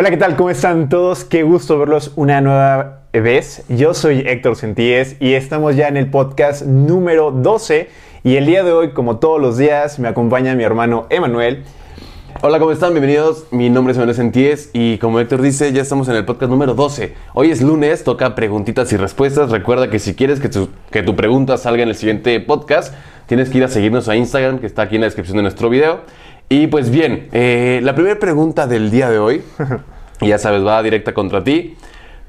Hola, ¿qué tal? ¿Cómo están todos? Qué gusto verlos una nueva vez. Yo soy Héctor Sentíes y estamos ya en el podcast número 12 y el día de hoy, como todos los días, me acompaña mi hermano Emanuel. Hola, ¿cómo están? Bienvenidos. Mi nombre es Emanuel Sentíes y como Héctor dice, ya estamos en el podcast número 12. Hoy es lunes, toca preguntitas y respuestas. Recuerda que si quieres que tu, que tu pregunta salga en el siguiente podcast, tienes que ir a seguirnos a Instagram, que está aquí en la descripción de nuestro video. Y pues bien, eh, la primera pregunta del día de hoy, ya sabes, va directa contra ti.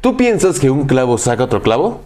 ¿Tú piensas que un clavo saca otro clavo?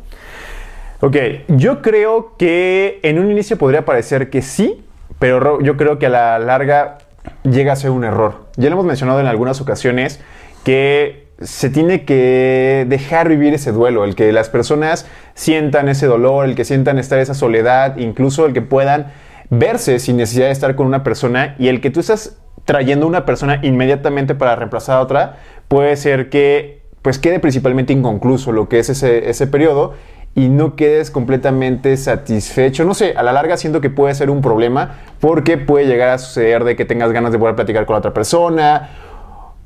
Ok, yo creo que en un inicio podría parecer que sí, pero ro- yo creo que a la larga llega a ser un error. Ya lo hemos mencionado en algunas ocasiones que se tiene que dejar vivir ese duelo, el que las personas sientan ese dolor, el que sientan estar esa soledad, incluso el que puedan verse sin necesidad de estar con una persona y el que tú estás trayendo una persona inmediatamente para reemplazar a otra, puede ser que pues quede principalmente inconcluso lo que es ese, ese periodo y no quedes completamente satisfecho. No sé, a la larga siento que puede ser un problema porque puede llegar a suceder de que tengas ganas de volver a platicar con la otra persona.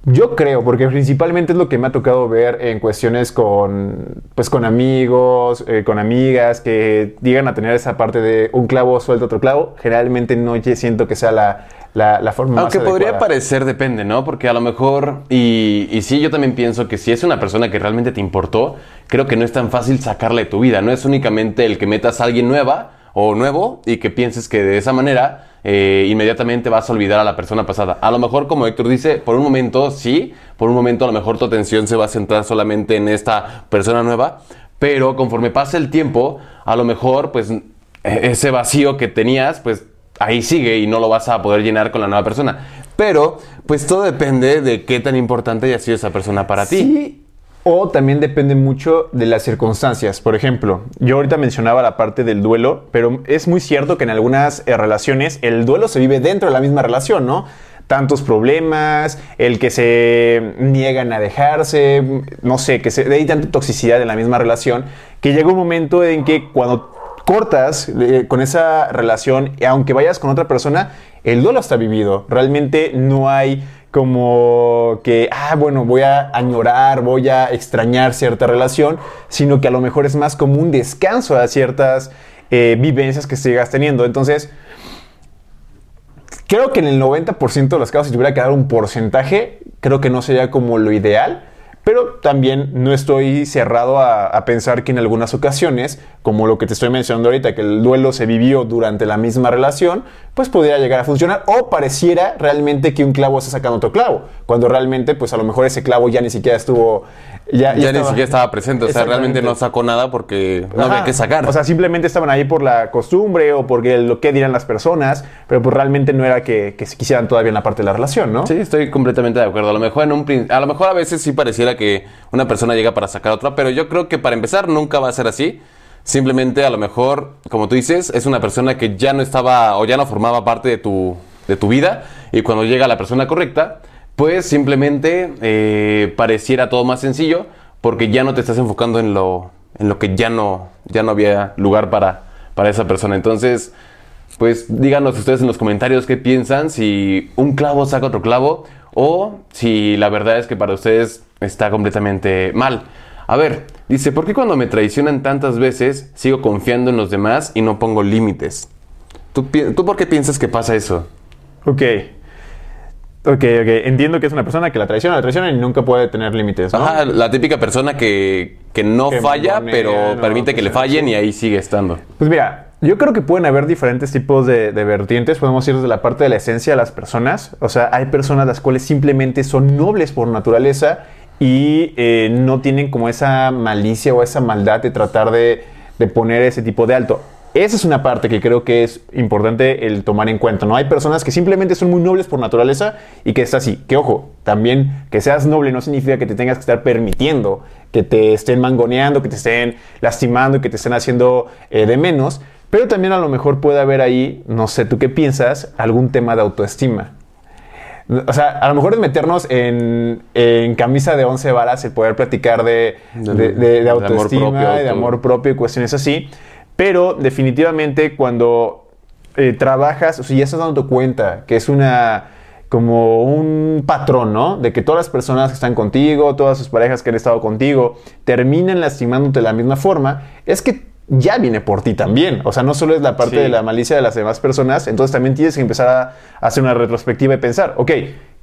Yo creo, porque principalmente es lo que me ha tocado ver en cuestiones con, pues, con amigos, eh, con amigas, que llegan a tener esa parte de un clavo suelta otro clavo. Generalmente no siento que sea la, la, la forma Aunque más podría parecer, depende, ¿no? Porque a lo mejor, y, y sí, yo también pienso que si es una persona que realmente te importó, creo que no es tan fácil sacarla de tu vida. No es únicamente el que metas a alguien nueva o nuevo y que pienses que de esa manera eh, inmediatamente vas a olvidar a la persona pasada. A lo mejor, como Héctor dice, por un momento sí, por un momento a lo mejor tu atención se va a centrar solamente en esta persona nueva, pero conforme pasa el tiempo, a lo mejor, pues, e- ese vacío que tenías, pues ahí sigue y no lo vas a poder llenar con la nueva persona. Pero, pues todo depende de qué tan importante haya sido esa persona para ti. O también depende mucho de las circunstancias. Por ejemplo, yo ahorita mencionaba la parte del duelo, pero es muy cierto que en algunas eh, relaciones el duelo se vive dentro de la misma relación, ¿no? Tantos problemas, el que se niegan a dejarse, no sé, que se, hay tanta toxicidad en la misma relación, que llega un momento en que cuando cortas eh, con esa relación, aunque vayas con otra persona, el duelo está vivido. Realmente no hay como que, ah, bueno, voy a añorar, voy a extrañar cierta relación, sino que a lo mejor es más como un descanso a ciertas eh, vivencias que sigas teniendo. Entonces, creo que en el 90% de los casos, si tuviera que dar un porcentaje, creo que no sería como lo ideal. Pero también no estoy cerrado a, a pensar que en algunas ocasiones, como lo que te estoy mencionando ahorita, que el duelo se vivió durante la misma relación, pues podría llegar a funcionar. O pareciera realmente que un clavo está sacando otro clavo, cuando realmente, pues a lo mejor ese clavo ya ni siquiera estuvo... Ya, ni estaba- siquiera estaba presente, o sea, realmente no sacó nada porque no había que sacar. O sea, simplemente estaban ahí por la costumbre o porque lo que dirán las personas, pero pues realmente no era que, que se quisieran todavía en la parte de la relación, ¿no? Sí, estoy completamente de acuerdo. A lo mejor en un a lo mejor a veces sí pareciera que una persona llega para sacar a otra, pero yo creo que para empezar nunca va a ser así. Simplemente a lo mejor, como tú dices, es una persona que ya no estaba o ya no formaba parte de tu, de tu vida y cuando llega la persona correcta, pues simplemente eh, pareciera todo más sencillo porque ya no te estás enfocando en lo, en lo que ya no, ya no había lugar para, para esa persona. Entonces, pues díganos ustedes en los comentarios qué piensan, si un clavo saca otro clavo o si la verdad es que para ustedes está completamente mal. A ver, dice, ¿por qué cuando me traicionan tantas veces sigo confiando en los demás y no pongo límites? ¿Tú, ¿Tú por qué piensas que pasa eso? Ok. Ok, ok. Entiendo que es una persona que la traiciona, la traiciona y nunca puede tener límites, ¿no? Ajá, la típica persona que, que no Que falla, pero no, permite que pues, le fallen sí. y ahí sigue estando. Pues mira, yo creo que pueden haber diferentes tipos de, de vertientes. Podemos ir desde la parte de la esencia de las personas. O sea, hay personas las cuales simplemente son nobles por naturaleza y eh, no tienen como esa malicia o esa maldad de tratar de, de poner ese tipo de alto. Esa es una parte que creo que es importante el tomar en cuenta, ¿no? Hay personas que simplemente son muy nobles por naturaleza y que es así. Que ojo, también que seas noble no significa que te tengas que estar permitiendo que te estén mangoneando, que te estén lastimando que te estén haciendo eh, de menos. Pero también a lo mejor puede haber ahí, no sé, ¿tú qué piensas? Algún tema de autoestima. O sea, a lo mejor es meternos en, en camisa de once varas el poder platicar de, De- de- amor autoestima, propio, de amor propio y cuestiones así. Pero definitivamente cuando eh, trabajas, o sea, ya estás dando cuenta que es una como un patrón, ¿no? De que todas las personas que están contigo, todas sus parejas que han estado contigo, terminan lastimándote de la misma forma, es que ya viene por ti también. O sea, no solo es la parte Sí. de la malicia de las demás personas, entonces también tienes que empezar a hacer una retrospectiva y pensar, ok,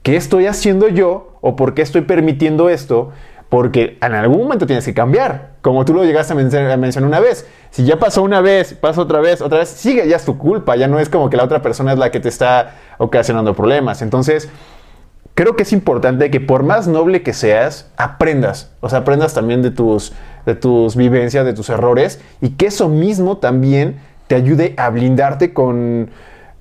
¿qué estoy haciendo yo o por qué estoy permitiendo esto? Porque en algún momento tienes que cambiar, como tú lo llegaste a, men- a mencionar una vez. Si ya pasó una vez, pasa otra vez, otra vez, sigue, ya es tu culpa, ya no es como que la otra persona es la que te está ocasionando problemas. Entonces, creo que es importante que por más noble que seas, aprendas. O sea, aprendas también de tus, de tus vivencias, de tus errores y que eso mismo también te ayude a blindarte con,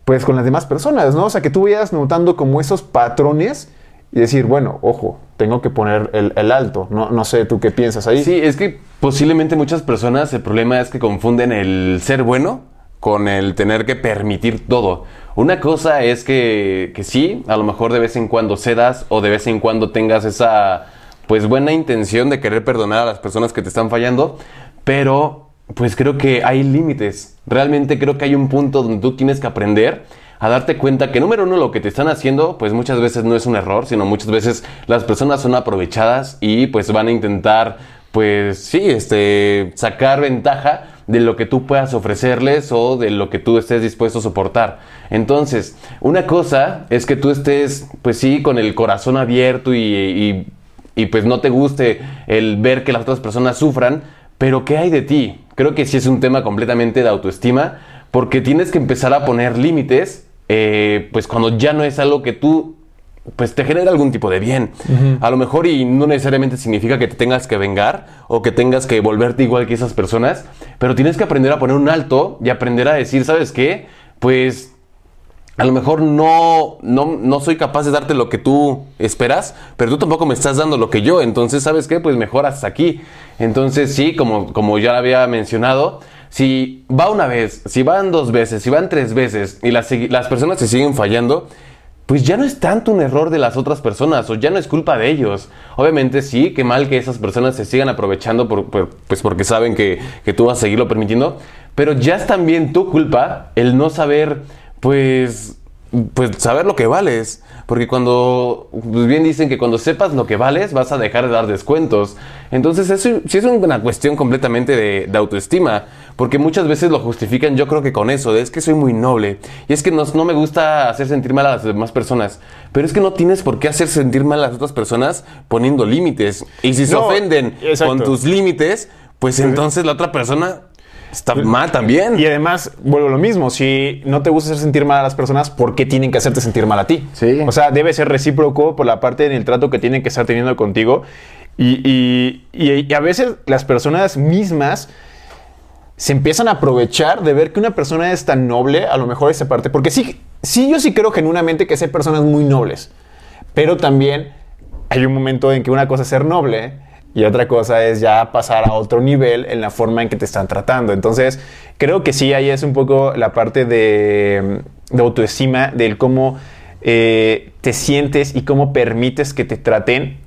pues, con las demás personas, ¿no? O sea, que tú vayas notando como esos patrones y decir, bueno, ojo, tengo que poner el, alto. No, no sé, ¿tú qué piensas ahí? Sí, es que posiblemente muchas personas el problema es que confunden el ser bueno con el tener que permitir todo. Una cosa es que, que sí, a lo mejor de vez en cuando cedas o de vez en cuando tengas esa pues buena intención de querer perdonar a las personas que te están fallando, pero pues creo que hay límites. Realmente creo que hay un punto donde tú tienes que aprender a darte cuenta que número uno lo que te están haciendo pues muchas veces no es un error, sino muchas veces las personas son aprovechadas y pues van a intentar pues sí, este sacar ventaja de lo que tú puedas ofrecerles o de lo que tú estés dispuesto a soportar. Entonces, una cosa es que tú estés pues sí con el corazón abierto y, pues no te guste el ver que las otras personas sufran, pero ¿qué hay de ti? Creo que sí es un tema completamente de autoestima, porque tienes que empezar a poner límites, eh, pues cuando ya no es algo que tú, pues te genera algún tipo de bien. A lo mejor y no necesariamente significa que te tengas que vengar o que tengas que volverte igual que esas personas, pero tienes que aprender a poner un alto y aprender a decir, ¿sabes qué? Pues a lo mejor no, no, no soy capaz de darte lo que tú esperas, pero tú tampoco me estás dando lo que yo. Entonces, ¿sabes qué? Pues mejor hasta aquí. Entonces, sí, como, como ya había mencionado, si va una vez, si van dos veces, si van tres veces y las, las personas se siguen fallando, pues ya no es tanto un error de las otras personas o ya no es culpa de ellos. Obviamente sí, qué mal que esas personas se sigan aprovechando pues porque saben que, que tú vas a seguirlo permitiendo, pero ya es también tu culpa el no saber, pues, pues saber lo que vales. Porque cuando, pues bien dicen que cuando sepas lo que vales, vas a dejar de dar descuentos. Entonces, eso sí es una cuestión completamente de, de autoestima. Porque muchas veces lo justifican, yo creo que con eso, de es que soy muy noble. Y es que no, no me gusta hacer sentir mal a las demás personas. Pero es que no tienes por qué hacer sentir mal a las otras personas poniendo límites. Y si se No, ofenden exacto. con tus límites, pues entonces la otra persona está mal también. Y además, vuelvo a lo mismo, si no te gusta hacer sentir mal a las personas, ¿por qué tienen que hacerte sentir mal a ti? Sí. O sea, debe ser recíproco por la parte del trato que tienen que estar teniendo contigo. Y, y- y- y a veces las personas mismas se empiezan a aprovechar de ver que una persona es tan noble, a lo mejor esa parte, porque sí, sí, yo sí creo genuinamente que hay personas muy nobles, pero también hay un momento en que una cosa es ser noble y otra cosa es ya pasar a otro nivel en la forma en que te están tratando. Entonces, creo que sí, ahí es un poco la parte de, de autoestima, del cómo eh, te sientes y cómo permites que te traten.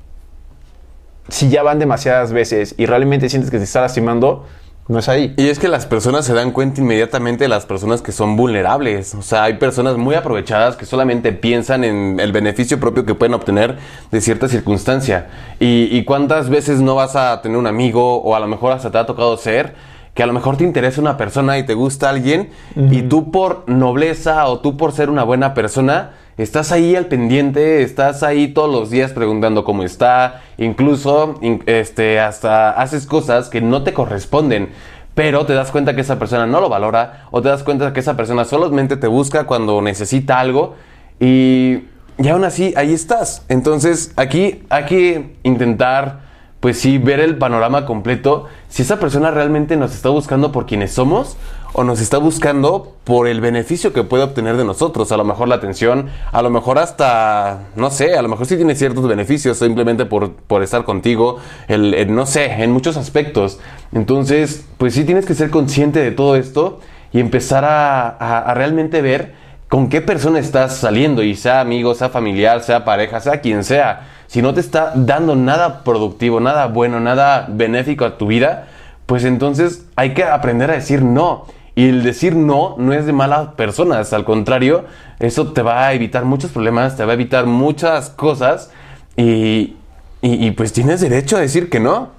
Si ya van demasiadas veces y realmente sientes que te está lastimando, no es ahí. Y es que las personas se dan cuenta inmediatamente de las personas que son vulnerables. O sea, hay personas muy aprovechadas que solamente piensan en el beneficio propio que pueden obtener de cierta circunstancia. Y, cuántas veces no vas a tener un amigo o a lo mejor hasta te ha tocado ser que a lo mejor te interesa una persona y te gusta alguien y tú por nobleza o tú por ser una buena persona estás ahí al pendiente, estás ahí todos los días preguntando cómo está, incluso in- este, hasta haces cosas que no te corresponden, pero te das cuenta que esa persona no lo valora o te das cuenta que esa persona solamente te busca cuando necesita algo y, y aún así ahí estás. Entonces aquí hay que intentar pues sí, ver el panorama completo, si esa persona realmente nos está buscando por quienes somos o nos está buscando por el beneficio que puede obtener de nosotros, a lo mejor la atención, a lo mejor hasta, no sé, a lo mejor sí tiene ciertos beneficios simplemente por, por estar contigo, el, no sé, en muchos aspectos. Entonces, pues sí tienes que ser consciente de todo esto y empezar a, a- a realmente ver con qué persona estás saliendo, y sea amigo, sea familiar, sea pareja, sea quien sea. Si no te está dando nada productivo, nada bueno, nada benéfico a tu vida, pues entonces hay que aprender a decir no. Y el decir no no es de malas personas, al contrario, eso te va a evitar muchos problemas, te va a evitar muchas cosas y, y, y pues tienes derecho a decir que no.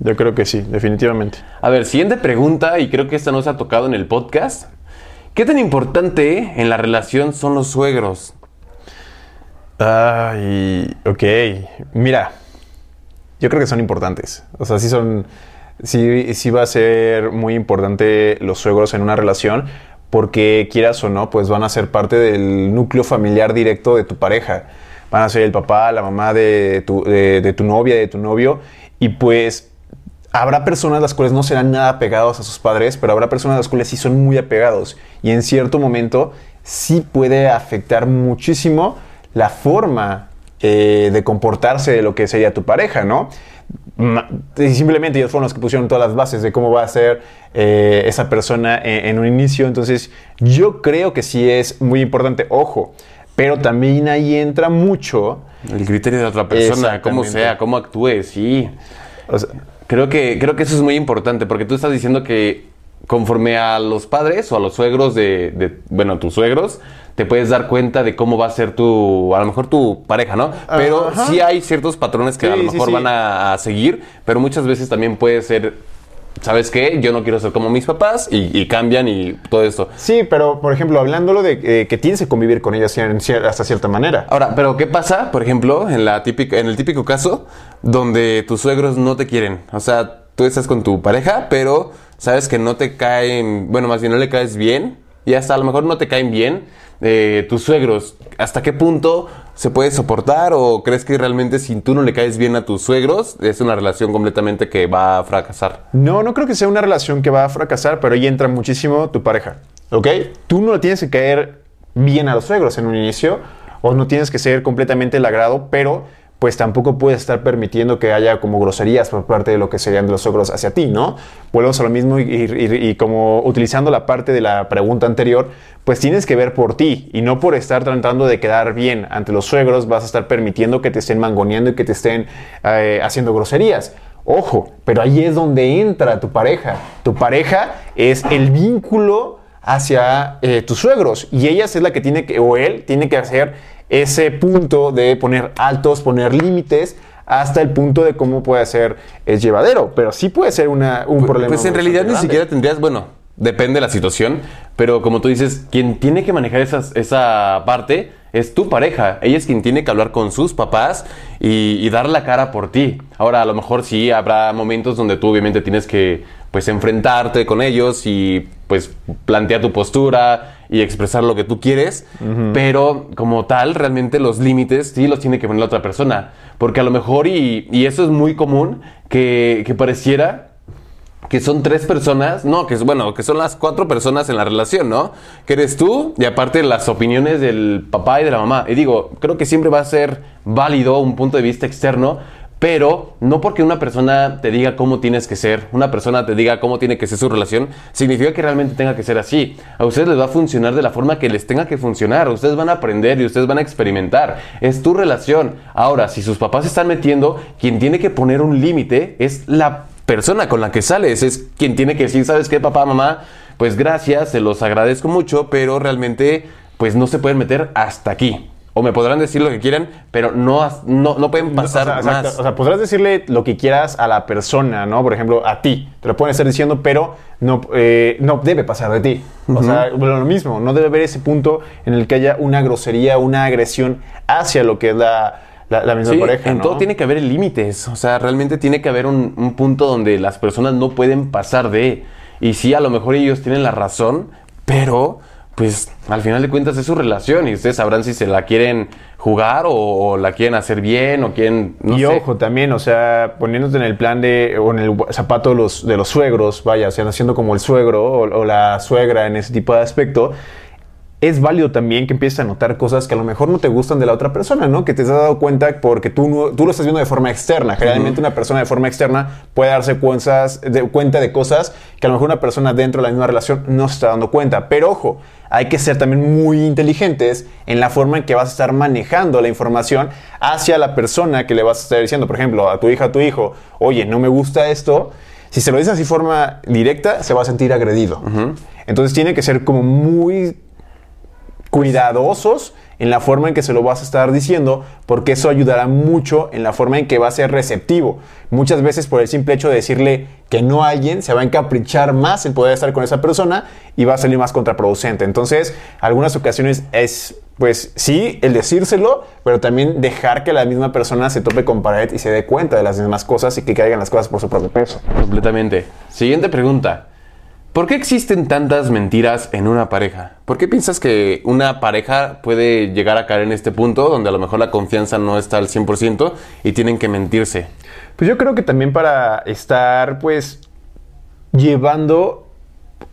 Yo creo que sí, definitivamente. A ver, siguiente pregunta, y creo que esta no se ha tocado en el podcast. ¿Qué tan importante en la relación son los suegros? Ay, ok. Mira, yo creo que son importantes. O sea, sí son. Sí, sí va a ser muy importante los suegros en una relación. Porque quieras o no, pues van a ser parte del núcleo familiar directo de tu pareja. Van a ser el papá, la mamá de tu, de tu novia, de tu novio. Y pues habrá personas las cuales no serán nada apegados a sus padres, pero habrá personas las cuales sí son muy apegados. Y en cierto momento sí puede afectar muchísimo la forma eh, de comportarse de lo que sería tu pareja, ¿no? Y simplemente ellos fueron los que pusieron todas las bases de cómo va a ser eh, esa persona en, en un inicio. Entonces, yo creo que sí es muy importante. Ojo, pero también ahí entra mucho. El criterio de la otra persona, cómo sea, cómo actúe, sí. o sea, Creo que, creo que eso es muy importante porque tú estás diciendo que conforme a los padres o a los suegros de, de- bueno, tus suegros, te puedes dar cuenta de cómo va a ser tu, a lo mejor tu pareja, ¿no? Pero Ajá. sí hay ciertos patrones que a lo mejor sí. van a, a seguir, pero muchas veces también puede ser, ¿sabes qué? Yo no quiero ser como mis papás y, y cambian y todo esto. Sí, pero por ejemplo, hablándolo de eh, que tienes que convivir con ellas cier- hasta cierta manera. Ahora, pero ¿qué pasa, por ejemplo, en, la típica, en el típico caso donde tus suegros no te quieren? O sea, tú estás con tu pareja, pero sabes que no te caen, bueno, más bien no le caes bien, y hasta a lo mejor no te caen bien eh, tus suegros. ¿Hasta qué punto se puede soportar o crees que realmente si tú no le caes bien a tus suegros, es una relación completamente que va a fracasar? No, no creo que sea una relación que va a fracasar, pero ahí entra muchísimo tu pareja. ¿Ok? Tú no le tienes que caer bien a los suegros en un inicio, o no tienes que ser completamente el agrado, pero pues tampoco puedes estar permitiendo que haya como groserías por parte de lo que serían de los suegros hacia ti, ¿no? Volvemos a lo mismo y como utilizando la parte de la pregunta anterior, pues tienes que ver por ti y no por estar tratando de quedar bien ante los suegros vas a estar permitiendo que te estén mangoneando y que te estén eh, haciendo groserías. Ojo, pero ahí es donde entra tu pareja. Tu pareja es el vínculo hacia eh, tus suegros y ella es la que tiene que, o él tiene que hacer ese punto de poner altos, poner límites hasta el punto de cómo puede ser es llevadero, pero sí puede ser una, un problema. Pues en realidad ni siquiera tendrías, bueno, depende de la situación, pero como tú dices, quien tiene que manejar esas- esa parte es tu pareja. Ella es quien tiene que hablar con sus papás y, y dar la cara por ti. Ahora, a lo mejor sí habrá momentos donde tú obviamente tienes que pues enfrentarte con ellos y pues plantear tu postura y expresar lo que tú quieres, pero como tal, realmente los límites sí los tiene que poner la otra persona, porque a lo mejor, y, y eso es muy común, que, que pareciera que son tres personas, no, que es bueno, que son las cuatro personas en la relación, ¿no? Que eres tú y aparte las opiniones del papá y de la mamá. Y digo, creo que siempre va a ser válido un punto de vista externo, pero no porque una persona te diga cómo tienes que ser, una persona te diga cómo tiene que ser su relación, significa que realmente tenga que ser así. A ustedes les va a funcionar de la forma que les tenga que funcionar. Ustedes van a aprender y ustedes van a experimentar. Es tu relación. Ahora, si sus papás se están metiendo, quien tiene que poner un límite es la persona con la que sales. Es quien tiene que decir, ¿sabes qué, papá, mamá? Pues gracias, se los agradezco mucho, pero realmente, pues no se pueden meter hasta aquí. O me podrán decir lo que quieran, pero no, no, no pueden pasar o sea, más. exacto. O sea, podrás decirle lo que quieras a la persona, ¿no? Por ejemplo, a ti. Te lo pueden estar diciendo, pero no, eh, no debe pasar de ti. O sea, bueno, lo mismo. No debe haber ese punto en el que haya una grosería, una agresión hacia lo que es la, la, la misma Sí, pareja, en ¿no? todo tiene que haber límites. O sea, realmente tiene que haber un, un punto donde las personas no pueden pasar de. Y sí, a lo mejor ellos tienen la razón, pero pues al final de cuentas es su relación y ustedes sabrán si se la quieren jugar o, o la quieren hacer bien o quieren. No y sé. ojo, también, o sea, poniéndote en el plan de, o en el zapato de los, de los suegros, vaya, o sea, haciendo como el suegro o, o la suegra en ese tipo de aspecto, es válido también que empieces a notar cosas que a lo mejor no te gustan de la otra persona, ¿no? Que te has dado cuenta porque tú, no- tú lo estás viendo de forma externa. Generalmente una persona de forma externa puede darse cuentas- de, cuenta de cosas que a lo mejor una persona dentro de la misma relación no se está dando cuenta. Pero ojo, hay que ser también muy inteligentes en la forma en que vas a estar manejando la información hacia la persona que le vas a estar diciendo. Por ejemplo, a tu hija, a tu hijo, oye, no me gusta esto. si se lo dice así de forma directa, se va a sentir agredido. Entonces tiene que ser como muy cuidadosos en la forma en que se lo vas a estar diciendo, porque eso ayudará mucho en la forma en que va a ser receptivo. Muchas veces por el simple hecho de decirle que no a alguien, se va a encaprichar más el poder estar con esa persona y va a salir más contraproducente. Entonces, algunas ocasiones es, pues sí, el decírselo, pero también dejar que la misma persona se tope con pared y se dé cuenta de las mismas cosas y que caigan las cosas por su propio peso. Completamente. Siguiente pregunta. ¿Por qué existen tantas mentiras en una pareja? ¿Por qué piensas que una pareja puede llegar a caer en este punto donde a lo mejor la confianza no está al 100% y tienen que mentirse? Pues yo creo que también para estar, pues, llevando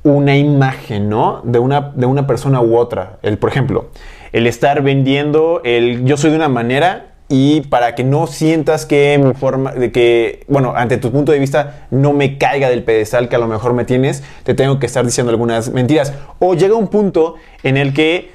una imagen, ¿no? De una, de una persona u otra. El, por ejemplo, el estar vendiendo el yo soy de una manera y para que no sientas que mi forma de que, bueno, ante tu punto de vista no me caiga del pedestal que a lo mejor me tienes, te tengo que estar diciendo algunas mentiras. O llega un punto en el que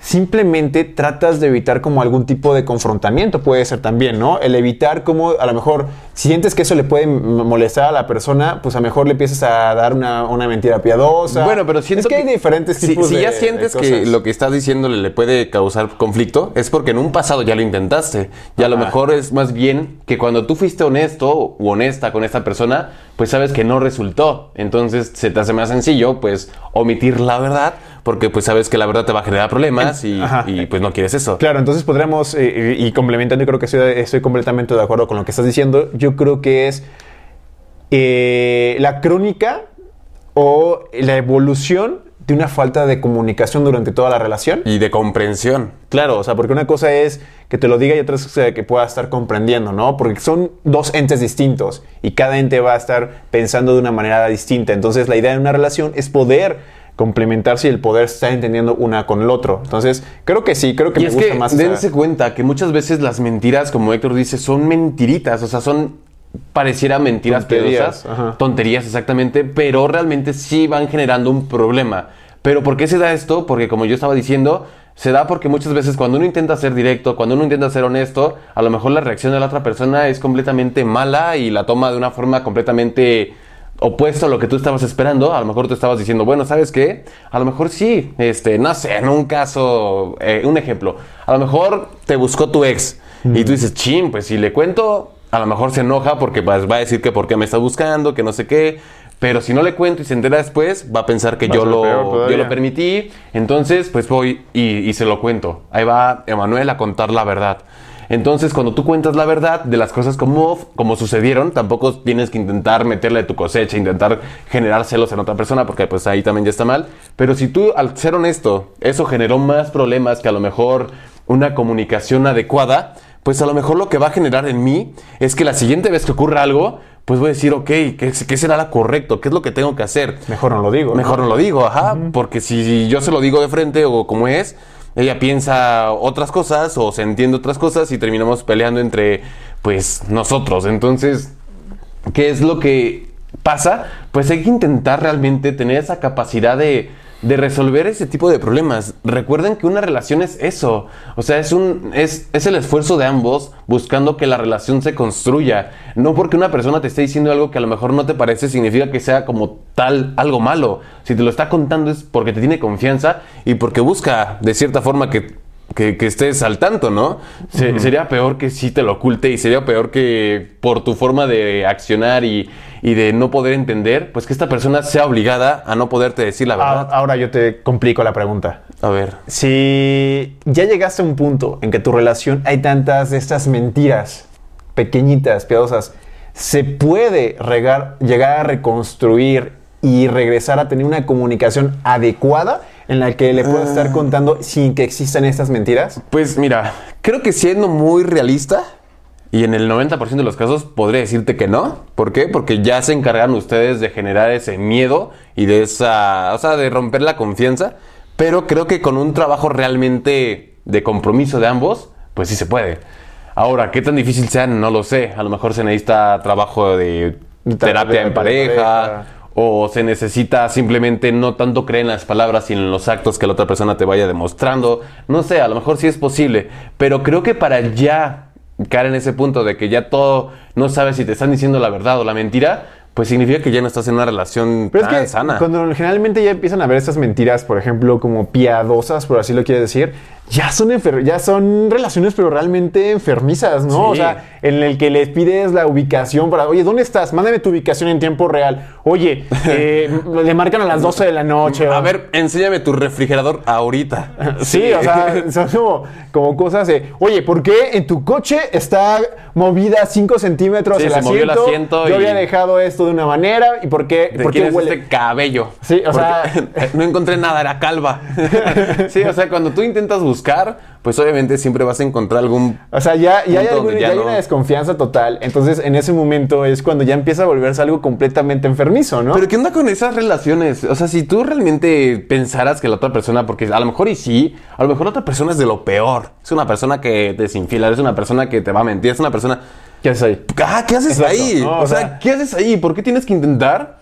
simplemente tratas de evitar como algún tipo de confrontamiento, puede ser también, ¿no? El evitar como a lo mejor sientes que eso le puede molestar a la persona, pues a lo mejor le empiezas a dar una, una mentira piadosa. Bueno, pero siento es que, hay diferentes si, tipos si de ya sientes de que lo que estás diciéndole le puede causar conflicto, es porque en un pasado ya lo intentaste. Y a lo mejor es más bien que cuando tú fuiste honesto u honesta con esta persona, pues sabes que no resultó. Entonces se te hace más sencillo, pues, omitir la verdad, porque pues sabes que la verdad te va a generar problemas y, pues no quieres eso. Claro, entonces podríamos, eh, y complementando, yo creo que estoy, estoy completamente de acuerdo con lo que estás diciendo. Yo creo que es eh, la crónica o la evolución de una falta de comunicación durante toda la relación. Y de comprensión. Claro, o sea, porque una cosa es que te lo diga y otra es que pueda estar comprendiendo, ¿no? Porque son dos entes distintos y cada ente va a estar pensando de una manera distinta. Entonces, la idea de una relación es poder complementarse y el poder estar entendiendo una con el otro. Entonces, creo que sí, creo que y me es gusta que más. esa- dense cuenta que muchas veces las mentiras, como Héctor dice, son mentiritas, o sea, son pareciera mentiras Tonterías, tonterías exactamente, pero realmente sí van generando un problema. Pero ¿por qué se da esto? Porque como yo estaba diciendo, se da porque muchas veces cuando uno intenta ser directo, cuando uno intenta ser honesto, a lo mejor la reacción de la otra persona es completamente mala y la toma de una forma completamente opuesta a lo que tú estabas esperando. A lo mejor tú estabas diciendo, bueno, ¿sabes qué? A lo mejor sí, este, no sé, en un caso, eh, un ejemplo, a lo mejor te buscó tu ex y tú dices, chin, pues si le cuento, a lo mejor se enoja porque pues, va a decir que por qué me está buscando, que no sé qué. Pero si no le cuento y se entera después, va a pensar que Va yo lo, yo lo permití. Entonces, pues voy y, y se lo cuento. Ahí va Emanuel a contar la verdad. Entonces, cuando tú cuentas la verdad de las cosas como, como sucedieron, tampoco tienes que intentar meterle tu cosecha, intentar generar celos en otra persona, porque pues ahí también ya está mal. Pero si tú, al ser honesto, eso generó más problemas que a lo mejor una comunicación adecuada, pues a lo mejor lo que va a generar en mí es que la siguiente vez que ocurra algo, pues voy a decir, ok, ¿qué, qué será lo correcto? ¿Qué es lo que tengo que hacer? Mejor no lo digo. Mejor no lo digo, ajá, porque si yo se lo digo de frente o como es, ella piensa otras cosas o se entiende otras cosas y terminamos peleando entre, pues, nosotros. Entonces, ¿qué es lo que pasa? Pues hay que intentar realmente tener esa capacidad de, de resolver ese tipo de problemas. Recuerden que una relación es eso. O sea, es, un, es, es el esfuerzo de ambos buscando que la relación se construya. No porque una persona te esté diciendo algo que a lo mejor no te parece, significa que sea como tal algo malo. Si te lo está contando es porque te tiene confianza y porque busca de cierta forma que que, que estés al tanto, ¿no? Se- Sería peor que sí te lo oculte y sería peor que por tu forma de accionar y, y de no poder entender, pues que esta persona sea obligada a no poderte decir la Ah, verdad. Ahora yo te complico la pregunta. A ver. Si ya llegaste a un punto en que tu relación hay tantas de estas mentiras pequeñitas, piadosas, ¿se puede regar- llegar a reconstruir y regresar a tener una comunicación adecuada en la que le puedas estar contando sin que existan estas mentiras? Pues mira, creo que siendo muy realista, y en el 90% de los casos podría decirte que no. ¿Por qué? Porque ya se encargan ustedes de generar ese miedo y de esa, o sea, de romper la confianza. Pero creo que con un trabajo realmente de compromiso de ambos, pues sí se puede. Ahora, qué tan difícil sea, no lo sé. A lo mejor se necesita trabajo de terapia en pareja. O se necesita simplemente no tanto creer en las palabras, sino en los actos que la otra persona te vaya demostrando. No sé, a lo mejor sí es posible. Pero creo que para ya caer en ese punto de que ya todo no sabes si te están diciendo la verdad o la mentira, pues significa que ya no estás en una relación Pero tan es que sana. cuando generalmente ya empiezan a ver estas mentiras, por ejemplo, como piadosas, por así lo quiere decir, ya son enfer- ya son relaciones, pero realmente enfermizas, ¿no? Sí. O sea, en el que les pides la ubicación para, oye, ¿dónde estás? Mándame tu ubicación en tiempo real. Oye, eh, le marcan a las 12 de la noche. A ver, enséñame tu refrigerador ahorita. Sí, o sea, son como, como cosas de, oye, ¿por qué en tu coche está movida 5 centímetros Sí, el se asiento? movió el asiento Yo y- había dejado esto de una manera y por qué, ¿De por quién qué es huele? este cabello? Sí, o sea- no encontré nada, era calva. sí, o sea, cuando tú intentas buscar, pues obviamente siempre vas a encontrar algún... O sea, ya, ya hay, algún- donde ya ya hay no- una desconfianza total. Entonces, en ese momento es cuando ya empieza a volverse algo completamente enfermizo, ¿no? Pero ¿qué onda con esas relaciones? O sea, si tú realmente pensaras que la otra persona, porque a lo mejor y sí, a lo mejor la otra persona es de lo peor. Es una persona que te desinfila, es una persona que te va a mentir, es una persona... ¿Qué haces ahí? Ah, ¿qué haces Exacto. ahí? No, o, sea, sea- ¿qué haces ahí? ¿Por qué tienes que intentar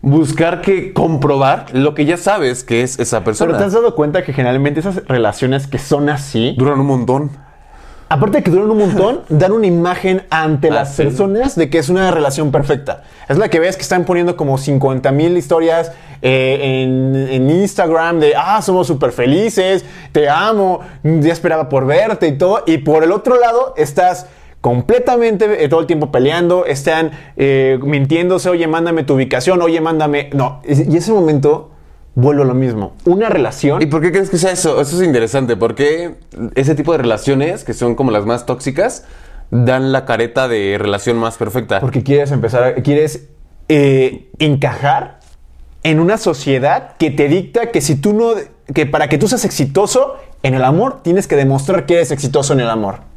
buscar que comprobar lo que ya sabes que es esa persona? Pero te has dado cuenta que generalmente esas relaciones que son así, Duran un montón. aparte de que duran un montón, dan una imagen ante Ah, las sí. personas de que es una relación perfecta. Es la que ves que están poniendo como 50 mil historias eh, en, en Instagram de, ah, somos súper felices, te amo, ya esperaba por verte y todo. Y por el otro lado estás completamente eh, todo el tiempo peleando, están eh, mintiéndose, oye, mándame tu ubicación, oye, mándame... No, y ese momento vuelvo a lo mismo. Una relación... ¿Y por qué crees que sea eso? Eso es interesante. Porque ese tipo de relaciones, que son como las más tóxicas, dan la careta de relación más perfecta? Porque quieres empezar, a- quieres eh, encajar en una sociedad que te dicta que si tú no, que para que tú seas exitoso en el amor, tienes que demostrar que eres exitoso en el amor.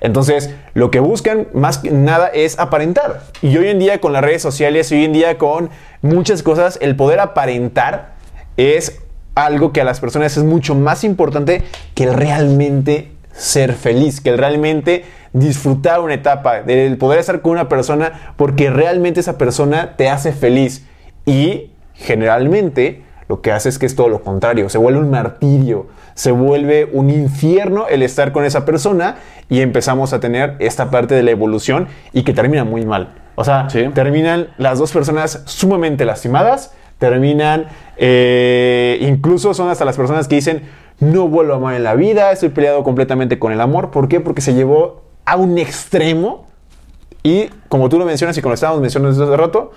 Entonces, lo que buscan más que nada es aparentar. Y hoy en día con las redes sociales, hoy en día con muchas cosas, el poder aparentar es algo que a las personas es mucho más importante que el realmente ser feliz, que el realmente disfrutar una etapa, del poder estar con una persona porque realmente esa persona te hace feliz. Y generalmente lo que hace es que es todo lo contrario, se vuelve un martirio, se vuelve un infierno el estar con esa persona y empezamos a tener esta parte de la evolución y que termina muy mal. O sea, Sí. terminan las dos personas sumamente lastimadas, terminan, eh, incluso son hasta las personas que dicen, no vuelvo a amar en la vida, estoy peleado completamente con el amor. ¿Por qué? Porque se llevó a un extremo y como tú lo mencionas y como lo estábamos mencionando desde hace rato,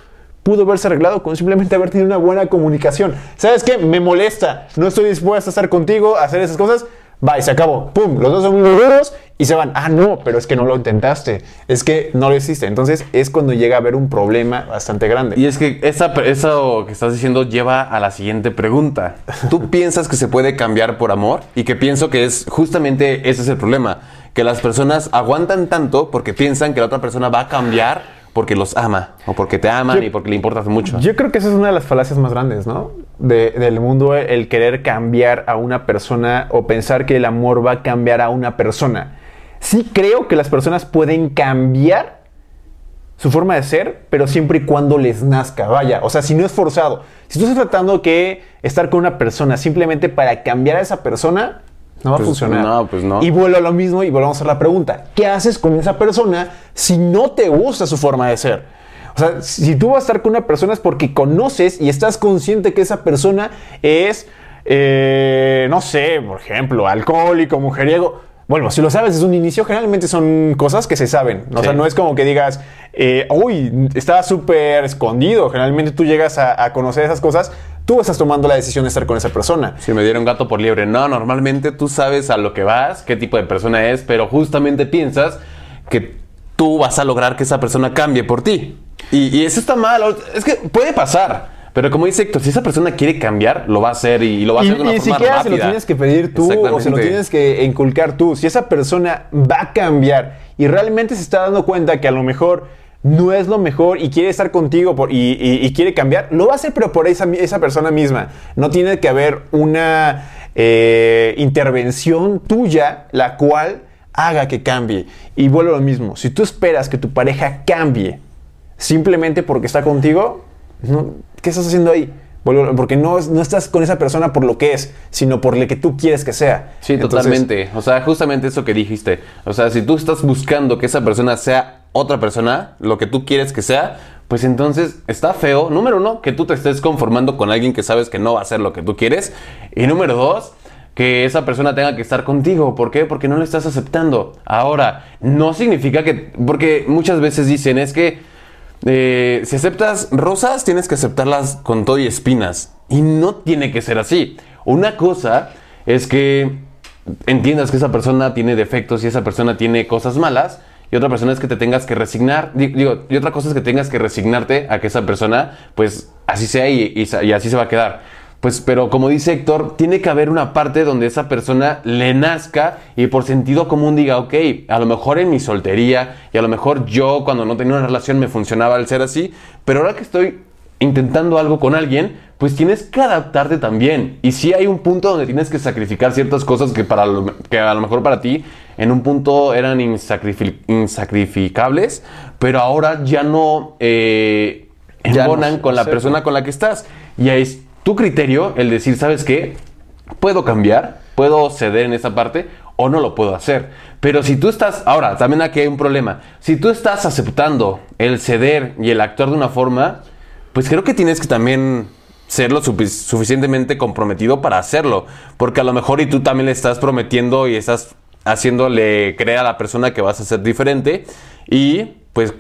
pudo haberse arreglado con simplemente haber tenido una buena comunicación. ¿Sabes qué? Me molesta. No estoy dispuesta a estar contigo, a hacer esas cosas. Bye, se acabó. Pum, los dos son muy duros y se van. Ah, no, pero es que no lo intentaste. Es que no lo hiciste. Entonces es cuando llega a haber un problema bastante grande. Y es que esa, eso que estás diciendo lleva a la siguiente pregunta. ¿Tú piensas que se puede cambiar por amor? Y que pienso que es justamente ese es el problema. Que las personas aguantan tanto porque piensan que la otra persona va a cambiar porque los ama. O porque te aman Yo- y porque le importas mucho. Yo creo que esa es una de las falacias más grandes, ¿no? De- del mundo, el querer cambiar a una persona o pensar que el amor va a cambiar a una persona. Sí creo que las personas pueden cambiar su forma de ser, pero siempre y cuando les nazca, vaya, o sea, si no es forzado. Si tú estás tratando que estar con una persona simplemente para cambiar a esa persona, no va Pues, a funcionar. no, pues no. Y vuelvo a lo mismo y volvamos a hacer la pregunta. ¿Qué haces con esa persona si no te gusta su forma de ser? O sea, si tú vas a estar con una persona es porque conoces y estás consciente que esa persona es, eh, no sé, por ejemplo, alcohólico, mujeriego. Bueno, si lo sabes desde un inicio, generalmente son cosas que se saben. O Sí. sea, no es como que digas, eh, uy, estaba súper escondido. Generalmente tú llegas a, a conocer esas cosas, tú estás tomando la decisión de estar con esa persona. Si me dieron gato por liebre. No, normalmente tú sabes a lo que vas, qué tipo de persona es, pero justamente piensas que tú vas a lograr que esa persona cambie por ti. Y, y eso está mal. Es que puede pasar. Pero como dice Héctor, si esa persona quiere cambiar, lo va a hacer y, lo va a Y, hacer de una y forma siquiera rápida. se lo tienes que pedir tú o se lo tienes que inculcar tú. Si esa persona va a cambiar y realmente se está dando cuenta que a lo mejor no es lo mejor y quiere estar contigo por- y, y- y quiere cambiar, lo va a hacer pero por esa, persona misma. No tiene que haber una eh, intervención tuya la cual haga que cambie. Y vuelvo a lo mismo, si tú esperas que tu pareja cambie simplemente porque está contigo, no, ¿qué estás haciendo ahí? Porque no, no estás con esa persona por lo que es, sino por lo que tú quieres que sea. Sí, Entonces, totalmente. O sea, justamente eso que dijiste. O sea, si tú estás buscando que esa persona sea otra persona, lo que tú quieres que sea, pues entonces está feo, número uno, que tú te estés conformando con alguien que sabes que no va a hacer lo que tú quieres. Y número dos, que esa persona tenga que estar contigo. ¿Por qué? Porque no lo estás aceptando. Ahora, no significa que, porque muchas veces dicen, es que eh, si aceptas rosas, tienes que aceptarlas con todo y espinas. Y no tiene que ser así. Una cosa es que entiendas que esa persona tiene defectos y esa persona tiene cosas malas. Y otra persona es que te tengas que resignar. Digo, y otra cosa es que tengas que resignarte a que esa persona, pues así sea y, y así se va a quedar. Pues, pero como dice Héctor, tiene que haber una parte donde esa persona le nazca y por sentido común diga, ok, a lo mejor en mi soltería y a lo mejor yo cuando no tenía una relación me funcionaba el ser así, pero ahora que estoy intentando algo con alguien, pues tienes que adaptarte también. Y si hay un punto donde tienes que sacrificar ciertas cosas que, para que a lo mejor para ti en un punto eran insacrificables, pero ahora ya no eh, embonan con la persona con la que estás. Y ahí es tu criterio el decir, ¿sabes qué? Puedo cambiar, puedo ceder en esa parte o no lo puedo hacer. Pero si tú estás, ahora, también aquí hay un problema. Si tú estás aceptando el ceder y el actuar de una forma, pues creo que tienes que también ser lo suficientemente comprometido para hacerlo. Porque a lo mejor y tú también le estás prometiendo y estás haciéndole creer a la persona que vas a ser diferente y pues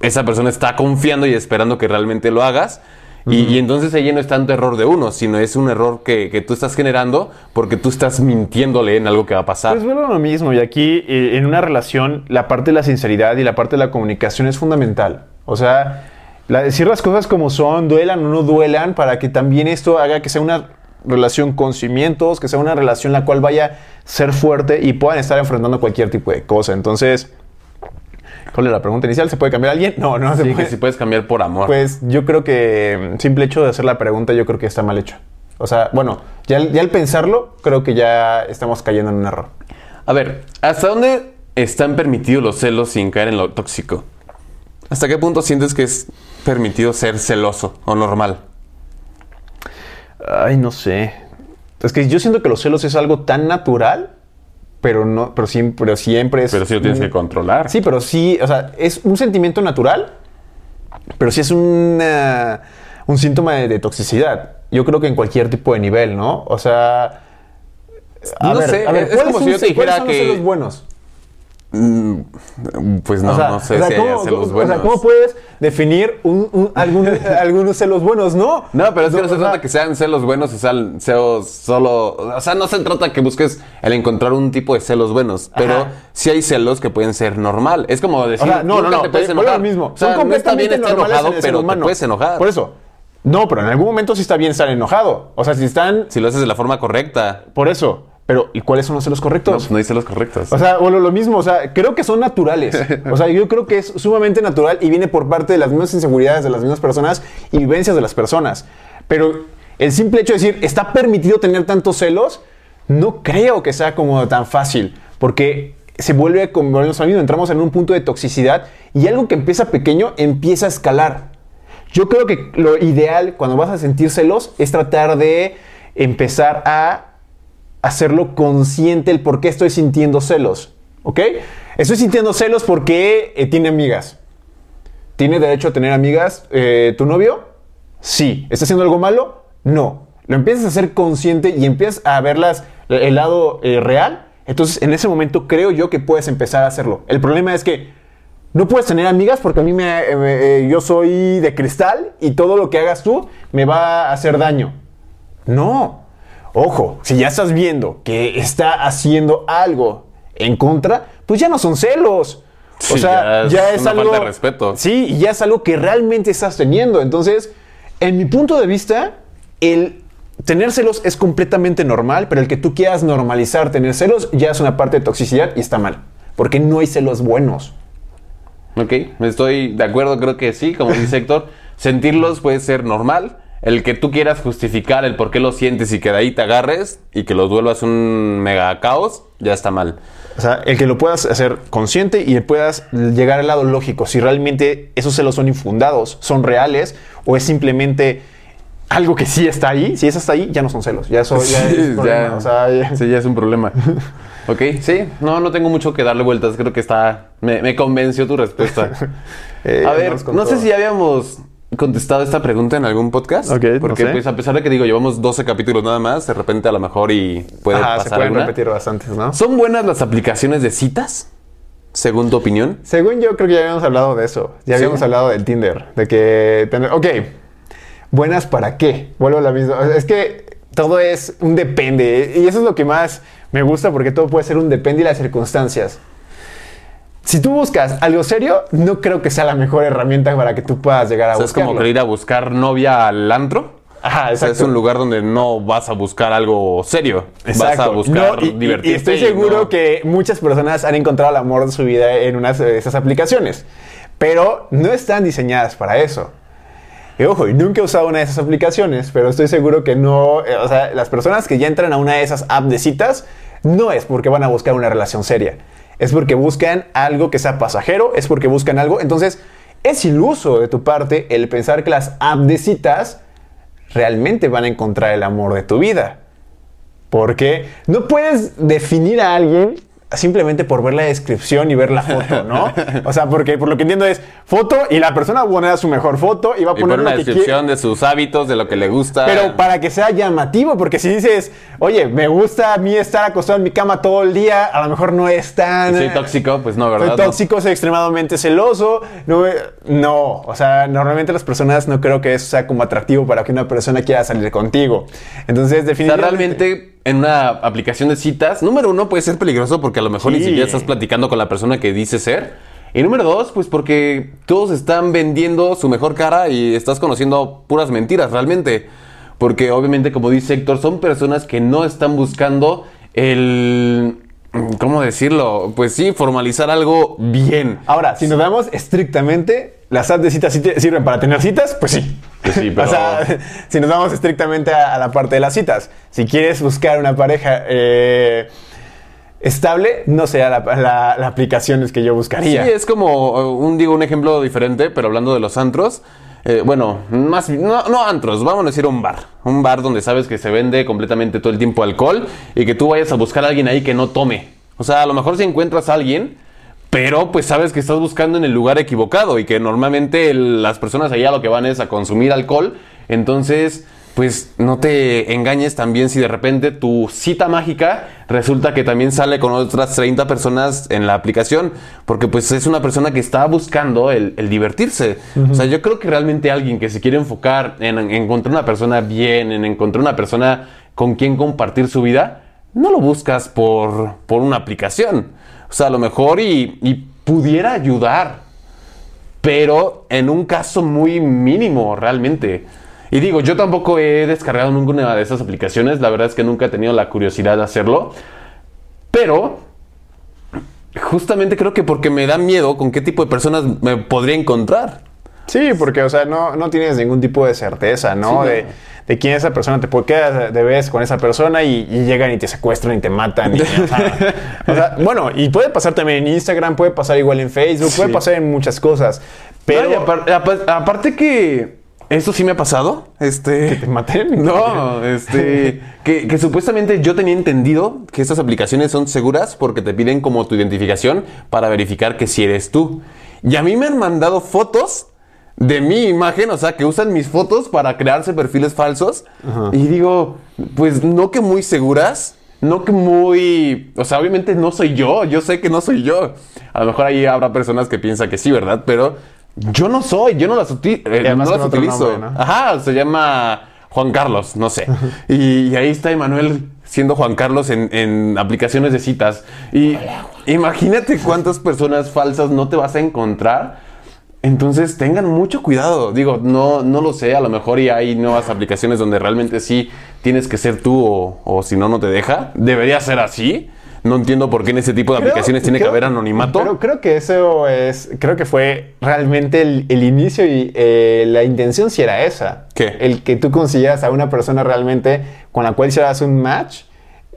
esa persona está confiando y esperando que realmente lo hagas. y, entonces ella no es tanto error de uno, sino es un error que, tú estás generando porque tú estás mintiéndole en algo que va a pasar. Pues bueno, lo mismo. Y aquí eh, en una relación la parte de la sinceridad y la parte de la comunicación es fundamental. O sea, decir las cosas como son, duelan o no duelan, para que también esto haga que sea una relación con cimientos, que sea una relación la cual vaya a ser fuerte y puedan estar enfrentando cualquier tipo de cosa. Entonces, ¿cuál es la pregunta inicial? ¿Se puede cambiar a alguien? No, no se puede. Que si puedes cambiar por amor. Pues yo creo que mm, simple hecho de hacer la pregunta, yo creo que está mal hecho. O sea, bueno, ya, ya al pensarlo, creo que ya estamos cayendo en un error. A ver, ¿hasta dónde están permitidos los celos sin caer en lo tóxico? ¿Hasta qué punto sientes que es permitido ser celoso o normal? Ay, no sé. Es que yo siento que los celos es algo tan natural, pero no, pero siempre, siempre es. Pero sí lo tienes que controlar. Sí, pero sí, o sea, es un sentimiento natural, pero sí es un síntoma de, toxicidad. Yo creo que en cualquier tipo de nivel, ¿no? O sea. no sé, es como si yo te dijera que. Son los buenos? Mm, pues no, no sé si hay celos buenos. O sea, ¿cómo puedes definir un, algunos celos buenos? No. No, pero es que no, se trata que sean celos buenos o sean celos solo. O sea, no se trata que busques el encontrar un tipo de celos buenos, pero sí hay celos que pueden ser normal. Es como decir, no, no, no, te puedes enojar. mismo. O sea, Son está bien estar enojado, pero te puedes enojar. Por eso. No, pero en algún momento sí está bien estar enojado. O sea, si están. Si lo haces de la forma correcta. Por eso. Pero, ¿y cuáles son los celos correctos? No, pues no dice los correctos. O sea, bueno, lo mismo, o sea, creo que son naturales. O sea, yo creo que es sumamente natural y viene por parte de las mismas inseguridades de las mismas personas y vivencias de las personas. Pero el simple hecho de decir, ¿está permitido tener tantos celos? No creo que sea como tan fácil, porque se vuelve como los amigos, entramos en un punto de toxicidad y algo que empieza pequeño empieza a escalar. Yo creo que lo ideal cuando vas a sentir celos es tratar de empezar a hacerlo consciente el por qué estoy sintiendo celos. ¿Ok? Estoy sintiendo celos porque eh, tiene amigas. ¿Tiene derecho a tener amigas eh, tu novio? Sí. ¿Está haciendo algo malo? No. Lo empiezas a hacer consciente y empiezas a verlas el lado eh, real. Entonces, en ese momento creo yo que puedes empezar a hacerlo. El problema es que no puedes tener amigas porque a mí me, yo soy de cristal y todo lo que hagas tú me va a hacer daño. No. Ojo, si ya estás viendo que está haciendo algo en contra, pues ya no son celos. o sea, ya es, algo. Falta de respeto. Sí, ya es algo que realmente estás teniendo. Entonces, en mi punto de vista, el tener celos es completamente normal, pero el que tú quieras normalizar tener celos ya es una parte de toxicidad y está mal. Porque no hay celos buenos. Ok, estoy de acuerdo, creo que sí, como dice Héctor, sentirlos puede ser normal el que tú quieras justificar el por qué lo sientes y que de ahí te agarres y que lo vuelvas un mega caos, ya está mal. O sea, el que lo puedas hacer consciente y puedas llegar al lado lógico, si realmente esos celos son infundados, son reales o es simplemente algo que sí está ahí, si eso está ahí, ya no son celos. Ya eso ya Sí, es problema, ya. o sea, ya- Sí, ya es un problema. ok, sí, no, no tengo mucho que darle vueltas. Creo que está. Me, me convenció tu respuesta. eh, a ver, no sé si ya habíamos contestado esta pregunta en algún podcast. Ok, no Porque, sé. pues, a pesar de que digo, llevamos 12 capítulos nada más, de repente a lo mejor y puede Ajá, pasar se pueden alguna. repetir bastantes, ¿no? ¿Son buenas las aplicaciones de citas? Según tu opinión. Según yo, creo que ya habíamos hablado de eso. Ya ¿Sí? habíamos hablado del Tinder. De que tener. Ok. ¿Buenas para qué? Vuelvo a la misma. Es que todo es un depende. Y eso es lo que más me gusta porque todo puede ser un depende y las circunstancias. Si tú buscas algo serio, no creo que sea la mejor herramienta para que tú puedas llegar a sea, es como ir a buscar novia al antro. Ajá, O sea, es un lugar donde no vas a buscar algo serio. Vas Exacto. a buscar No, y- divertirte. Y estoy seguro no- que muchas personas han encontrado el amor de su vida en unas de esas aplicaciones. Pero no están diseñadas para eso. Y ojo, y nunca he usado una de esas aplicaciones, pero estoy seguro que no. eh, o sea, las personas que ya entran a una de esas apps de citas no es porque van a buscar una relación seria. Es porque buscan algo que sea pasajero, es porque buscan algo. Entonces, es iluso de tu parte el pensar que las apps de citas realmente van a encontrar el amor de tu vida. Porque no puedes definir a alguien simplemente por ver la descripción y ver la foto, ¿no? O sea, porque por lo que entiendo es foto y la persona poner su mejor foto y va a Y poner poner una lo que quiere. descripción de sus hábitos, de lo que le gusta. Pero para que sea llamativo, porque si dices, oye, me gusta a mí estar acostado en mi cama todo el día, a lo mejor no es tan... Soy tóxico, pues no, ¿verdad? Soy tóxico, soy extremadamente celoso. No, no, o sea, normalmente las personas no creo que eso sea como atractivo para que una persona quiera salir contigo. Entonces, O sea, definitivamente... realmente en una aplicación de citas, número uno puede ser peligroso porque a lo mejor ni siquiera estás platicando con la persona que dice ser. Y número dos, pues porque todos están vendiendo su mejor cara y estás conociendo puras mentiras realmente. Porque obviamente, como dice Héctor, son personas que no están buscando el... ¿Cómo decirlo? Pues sí, formalizar algo bien. Ahora, si nos vamos estrictamente, las apps de citas sirven para tener citas, pues sí. Pues sí, pero- o sea, si nos vamos estrictamente a, a la parte de las citas, si quieres buscar una pareja eh, estable, no sea la, la, la aplicación es que yo buscaría. Sí, es como uh, un, digo, un ejemplo diferente, pero hablando de los antros. eh, bueno, más, no, no antros, vamos a decir un bar. Un bar donde sabes que se vende completamente todo el tiempo alcohol y que tú vayas a buscar a alguien ahí que no tome. O sea, a lo mejor si encuentras a alguien, pero pues sabes que estás buscando en el lugar equivocado y que normalmente el- las personas allá lo que van es a consumir alcohol. Entonces, pues no te engañes también si de repente tu cita mágica resulta que también sale con otras 30 personas en la aplicación, porque pues es una persona que está buscando el, el divertirse. O sea, yo creo que realmente alguien que se quiere enfocar en, en encontrar una persona bien, en encontrar una persona con quien compartir su vida, no lo buscas por, por una aplicación. O sea, a lo mejor y, y pudiera ayudar, pero en un caso muy mínimo realmente. Y digo, yo tampoco he descargado ninguna de esas aplicaciones, la verdad es que nunca he tenido la curiosidad de hacerlo, pero justamente creo que porque me da miedo con qué tipo de personas me podría encontrar. Sí, porque, o sea, no, no tienes ningún tipo de certeza, ¿no? Sí, no. De, quién es esa persona. Te quedar de vez con esa persona y, y llegan y te secuestran y te matan. y, o, sea, o sea, bueno, y puede pasar también en Instagram, puede pasar igual en Facebook, puede Sí. pasar en muchas cosas. Pero... No, y apar- apa- aparte que eso sí me ha pasado, este... ¿Te maten? No, este, que, que supuestamente yo tenía entendido que estas aplicaciones son seguras porque te piden como tu identificación para verificar que si eres tú. Y a mí me han mandado fotos de mi imagen, o sea, que usan mis fotos para crearse perfiles falsos. Y digo, pues no que muy seguras, no que muy... O sea, obviamente no soy yo, yo sé que no soy yo. A lo mejor ahí habrá personas que piensan que sí, ¿verdad? Pero yo no soy, yo no las, uti- eh, no las utilizo. nombre, ¿no? Ajá, se llama Juan Carlos, no sé. Y, y ahí está Emanuel siendo Juan Carlos en, en aplicaciones de citas. Y imagínate cuántas personas falsas no te vas a encontrar. Entonces tengan mucho cuidado. Digo, no, no lo sé, a lo mejor y hay nuevas aplicaciones donde realmente sí tienes que ser tú o, o si no, no te deja. Debería ser así. No entiendo por qué en ese tipo de Creo- aplicaciones tiene que haber anonimato. Pero creo que eso es, creo que fue realmente el, el inicio y eh, la intención si era esa. ¿Qué? El que tú consiguieras a una persona realmente con la cual hicieras un match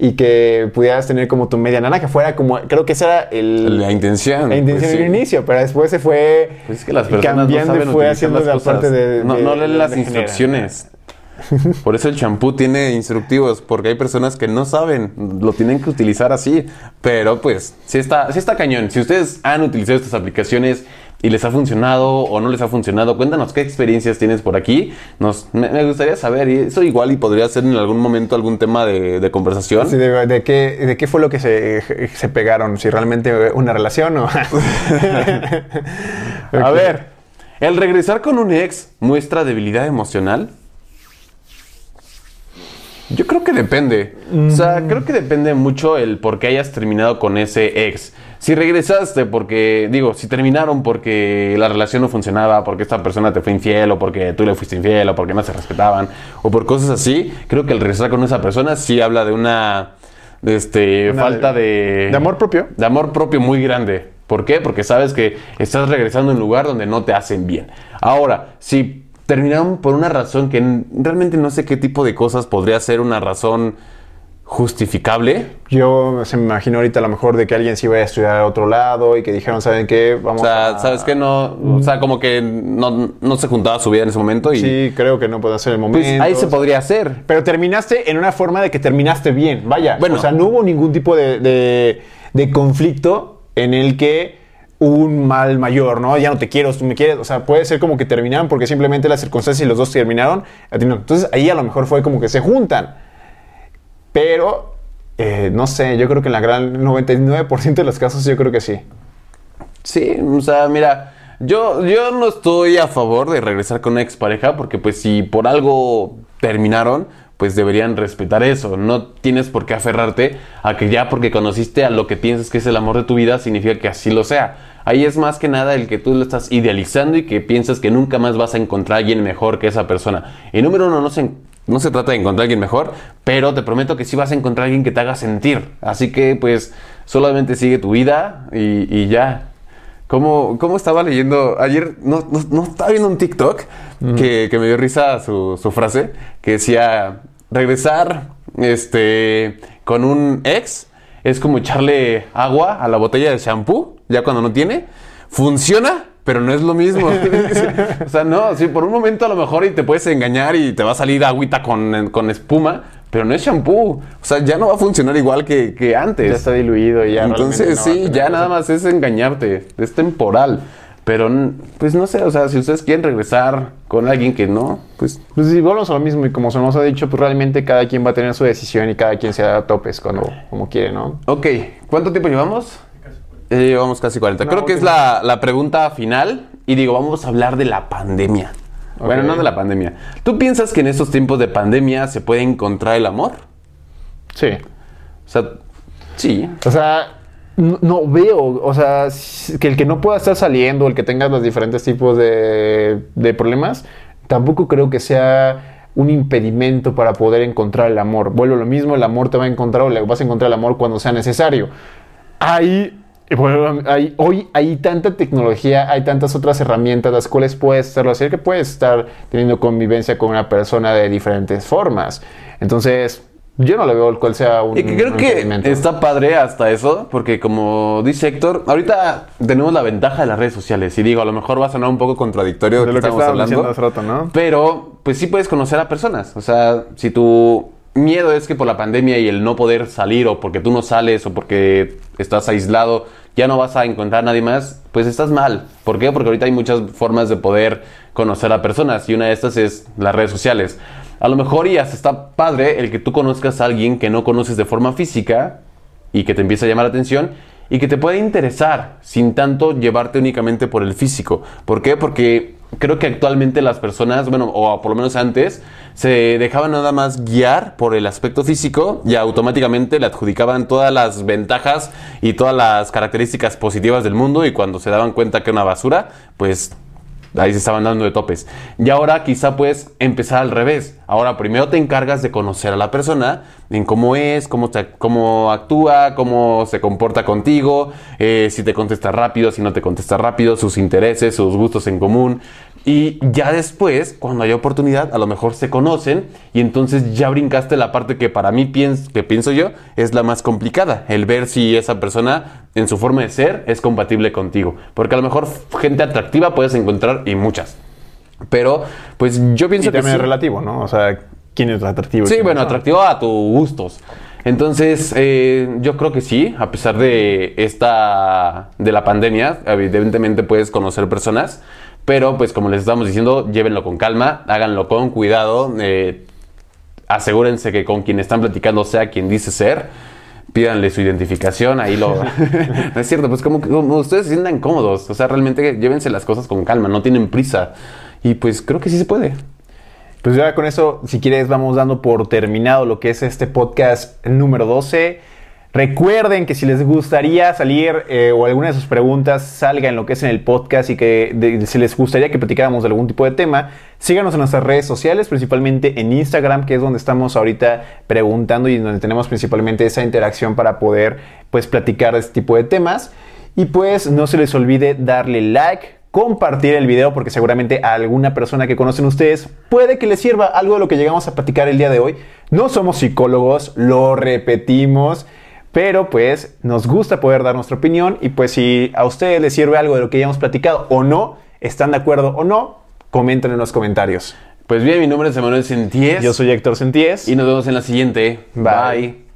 y que pudieras tener como tu media nana, que fuera como, creo que esa era el, La intención, La intención pues en sí. el inicio, pero después se fue Pues es que las personas cambiando no y fue haciendo las la cosas. parte de... no, de- no leen las instrucciones. Por eso el champú tiene instructivos, porque hay personas que no saben, lo tienen que utilizar así. Pero pues, sí está, sí está cañón. Si ustedes han utilizado estas aplicaciones y les ha funcionado o no les ha funcionado, cuéntanos qué experiencias tienes por aquí. Nos, me, me gustaría saber, y eso igual y podría ser en algún momento algún tema de, de conversación. Sí, de, de qué, ¿De qué fue lo que se, se pegaron? ¿Si realmente una relación o...? A ver, ¿el regresar con un ex muestra debilidad emocional? Yo creo que depende. O sea, creo que depende mucho el por qué hayas terminado con ese ex. Si regresaste porque, digo, si terminaron porque la relación no funcionaba, porque esta persona te fue infiel, o porque tú le fuiste infiel, o porque no se respetaban, o por cosas así, creo que el regresar con esa persona sí habla de una este, Una falta de- de... de amor propio. De amor propio muy grande. ¿Por qué? Porque sabes que estás regresando a un lugar donde no te hacen bien. Ahora, si terminaron por una razón que realmente no sé qué tipo de cosas podría ser una razón justificable. Yo se me imagino ahorita a lo mejor de que alguien se iba a estudiar a otro lado y que dijeron, ¿saben qué? Vamos O sea, a... ¿sabes qué? No, o sea, como que no, no se juntaba su vida en ese momento y Sí, creo que no puede ser el pues, momento. ahí se podría hacer. Pero terminaste en una forma de que terminaste bien, vaya. Bueno. o sea, no hubo ningún tipo de, de- de conflicto en el que un mal mayor, ¿no? Ya no te quiero, tú me quieres. O sea, puede ser como que terminaron porque simplemente las circunstancias y los dos terminaron. Entonces ahí a lo mejor fue como que se juntan. Pero, eh, no sé, yo creo que en la gran 99% de los casos yo creo que sí. Sí, o sea, mira, yo, yo no estoy a favor de regresar con una expareja porque pues si por algo terminaron, pues deberían respetar eso. No tienes por qué aferrarte a que ya porque conociste a lo que piensas que es el amor de tu vida significa que así lo sea. Ahí es más que nada el que tú lo estás idealizando y que piensas que nunca más vas a encontrar a alguien mejor que esa persona. Y número uno, no se, no se trata de encontrar a alguien mejor, pero te prometo que sí vas a encontrar a alguien que te haga sentir. Así que pues solamente sigue tu vida y, y ya. ¿Cómo, cómo estaba leyendo? Ayer no, no- no estaba viendo un TikTok que, que me dio risa su, su frase, que decía, regresar este, con un ex es como echarle agua a la botella de shampoo, ya cuando no tiene. Funciona, pero no es lo mismo. o sea, no, sí, por un momento a lo mejor y te puedes engañar y te va a salir agüita con, con espuma, pero no es shampoo. O sea, ya no va a funcionar igual que, que antes. Ya está diluido y ya. Entonces, no sí, ya nada más es engañarte, es temporal. Pero, pues no sé, o sea, si ustedes quieren regresar con alguien que no, pues Pues sí, volvemos a lo mismo y como se nos ha dicho, pues realmente cada quien va a tener su decisión y cada quien se da a topes cuando como quiere, ¿no? Ok, ¿cuánto tiempo llevamos? Eh, llevamos casi 40. No, Creo que es la, la pregunta final. Y digo, vamos a hablar de la pandemia. Bueno, no de la pandemia. ¿Tú piensas que en estos tiempos de pandemia se puede encontrar el amor? Sí. O sea, sí. O sea, no, no veo, o sea, que el que no pueda estar saliendo, el que tenga los diferentes tipos de, de problemas, tampoco creo que sea un impedimento para poder encontrar el amor. Vuelvo a lo mismo, el amor te va a encontrar o le vas a encontrar el amor cuando sea necesario. Hay, a- hay- hoy hay tanta tecnología, hay tantas otras herramientas las cuales puedes hacerlo así, que puedes estar teniendo convivencia con una persona de diferentes formas. Entonces, yo no le veo cuál sea un Y creo un que está padre hasta eso, porque como dice Héctor, ahorita tenemos la ventaja de las redes sociales. Y digo, a lo mejor va a sonar un poco contradictorio De de lo que que estamos hablando. rato, ¿no? Pero, pues sí puedes conocer a personas. O sea, si tu miedo es que por la pandemia y el no poder salir, o porque tú no sales, o porque estás aislado, ya no vas a encontrar a nadie más, pues estás mal. ¿Por qué? Porque ahorita hay muchas formas de poder conocer a personas, y una de estas es las redes sociales. A lo mejor y está padre el que tú conozcas a alguien que no conoces de forma física y que te empiece a llamar la atención y que te pueda interesar sin tanto llevarte únicamente por el físico. ¿Por qué? Porque creo que actualmente las personas, bueno, o por lo menos antes, se dejaban nada más guiar por el aspecto físico y automáticamente le adjudicaban todas las ventajas y todas las características positivas del mundo y cuando se daban cuenta que era una basura, pues Ahí se estaban dando de topes. Y ahora quizá puedes empezar al revés. Ahora primero te encargas de conocer a la persona, en cómo es, cómo, cómo actúa, cómo se comporta contigo, eh, si te contesta rápido, si no te contesta rápido, sus intereses, sus gustos en común. Y ya después, cuando haya oportunidad, a lo mejor se conocen y entonces ya brincaste la parte que para mí pienso, que pienso yo es la más complicada, el ver si esa persona en su forma de ser es compatible contigo. Porque a lo mejor gente atractiva puedes encontrar y muchas. Pero, pues yo Y pienso que también sí. es relativo, ¿no? O sea, quién es atractivo. y Sí, bueno, no. atractivo a tus gustos. Entonces, eh, yo creo que sí, a pesar de esta, de la pandemia, evidentemente puedes conocer personas, pero pues como les estamos diciendo, llévenlo con calma, háganlo con cuidado, eh, asegúrense que con quien están platicando sea quien dice ser, pídanle su identificación, ahí lo... no es cierto, pues como, como ustedes se sientan cómodos, o sea, realmente llévense las cosas con calma, no tienen prisa. Y pues creo que sí se puede. Pues ya con eso, si quieres, vamos dando por terminado lo que es este podcast número 12. Recuerden que si les gustaría salir eh, o alguna de sus preguntas salga en lo que es en el podcast y que si les gustaría que platicáramos de algún tipo de tema, síganos en nuestras redes sociales, principalmente en Instagram, que es donde estamos ahorita preguntando y donde tenemos principalmente esa interacción para poder pues platicar de este tipo de temas. Y pues no se les olvide darle like, compartir el video porque seguramente a alguna persona que conocen ustedes puede que les sirva algo de lo que llegamos a platicar el día de hoy. No somos psicólogos, lo repetimos, pero pues nos gusta poder dar nuestra opinión y pues si a ustedes les sirve algo de lo que ya hemos platicado o no, están de acuerdo o no, comenten en los comentarios. Pues bien, mi nombre es Emanuel Senties. Yo soy Héctor Senties. Y nos vemos en la siguiente. Bye. Bye.